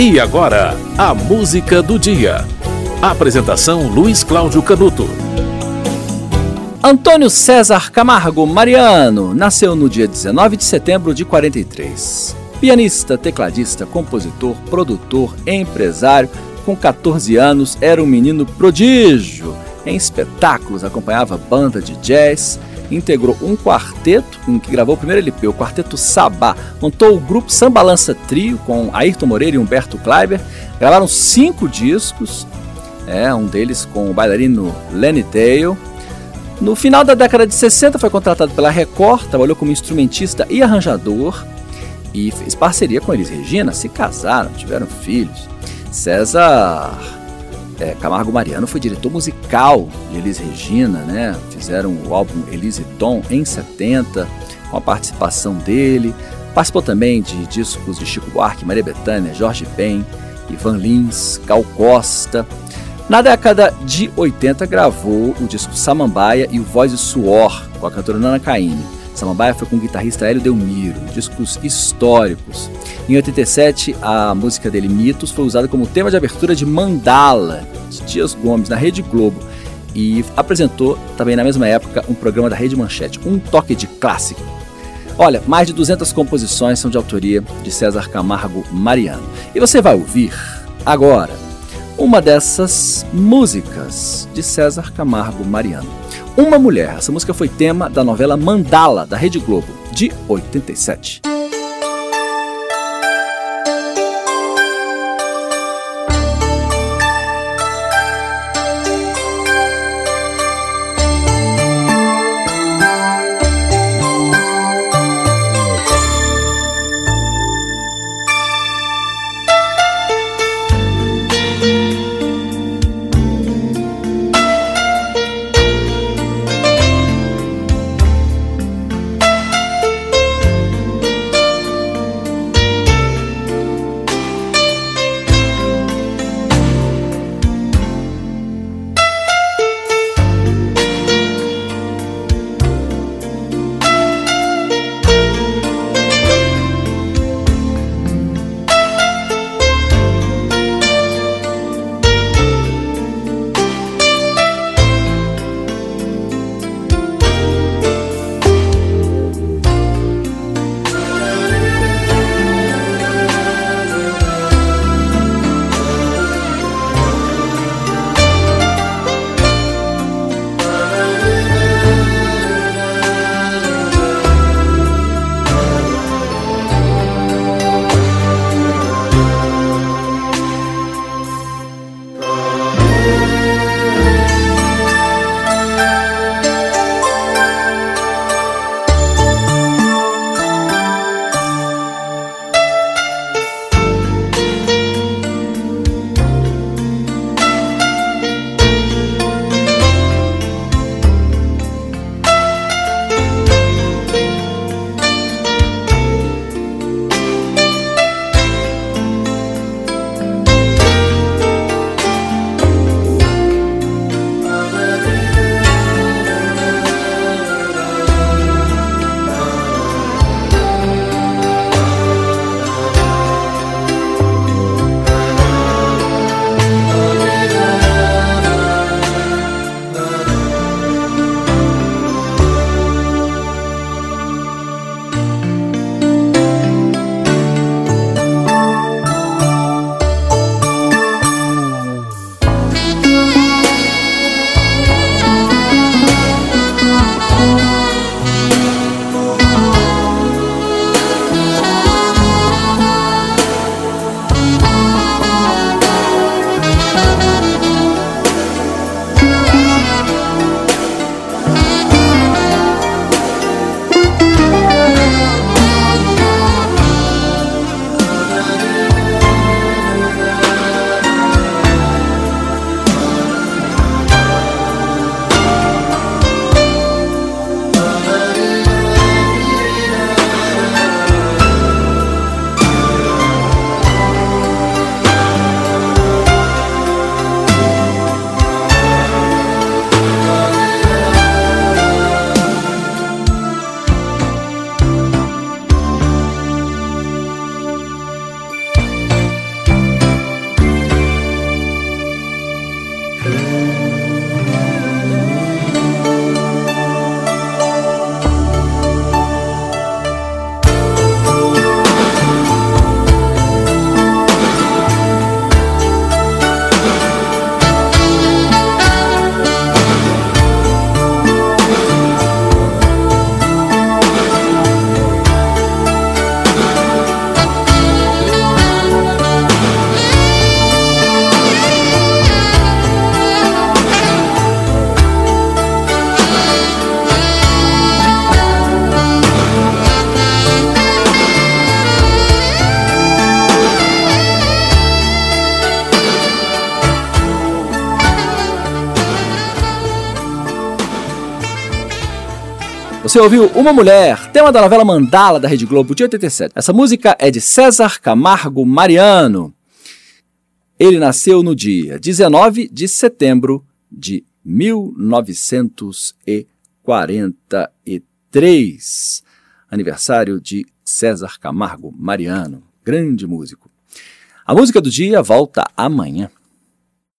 E agora, a música do dia. Apresentação Luiz Cláudio Canuto. Antônio César Camargo Mariano nasceu no dia 19 de setembro de 43. Pianista, tecladista, compositor, produtor, empresário, com 14 anos era um menino prodígio. Em espetáculos acompanhava banda de jazz, integrou um quarteto em que gravou o primeiro LP, o Quarteto Sabá. Montou o grupo Sambalança Trio com Ayrton Moreira e Humberto Kleiber. Gravaram cinco discos, é, um deles com o bailarino Lenny Tail. No final da década de 60 foi contratado pela Record, trabalhou como instrumentista e arranjador e fez parceria com Elis Regina, se casaram, tiveram filhos. César é, Camargo Mariano foi diretor musical de Elis Regina, né? Fizeram o álbum Elise Tom em 70, com a participação dele. Participou também de discos de Chico Buarque, Maria Bethânia, Jorge Ben, Ivan Lins, Gal Costa. Na década de 80 gravou o disco Samambaia e o Voz e Suor com a cantora Nana Caymmi. Samambaia foi com o guitarrista Hélio Delmiro, discos históricos. Em 87, a música dele, Mitos, foi usada como tema de abertura de Mandala, de Dias Gomes, na Rede Globo. E apresentou também na mesma época um programa da Rede Manchete, Um Toque de Clássico. Olha, mais de 200 composições são de autoria de César Camargo Mariano. E você vai ouvir agora uma dessas músicas de César Camargo Mariano. Uma Mulher. Essa música foi tema da novela Mandala, da Rede Globo, de 87. Você ouviu Uma Mulher, tema da novela Mandala da Rede Globo de 87. Essa música é de César Camargo Mariano. Ele nasceu no dia 19 de setembro de 1943. Aniversário de César Camargo Mariano, grande músico. A música do dia volta amanhã.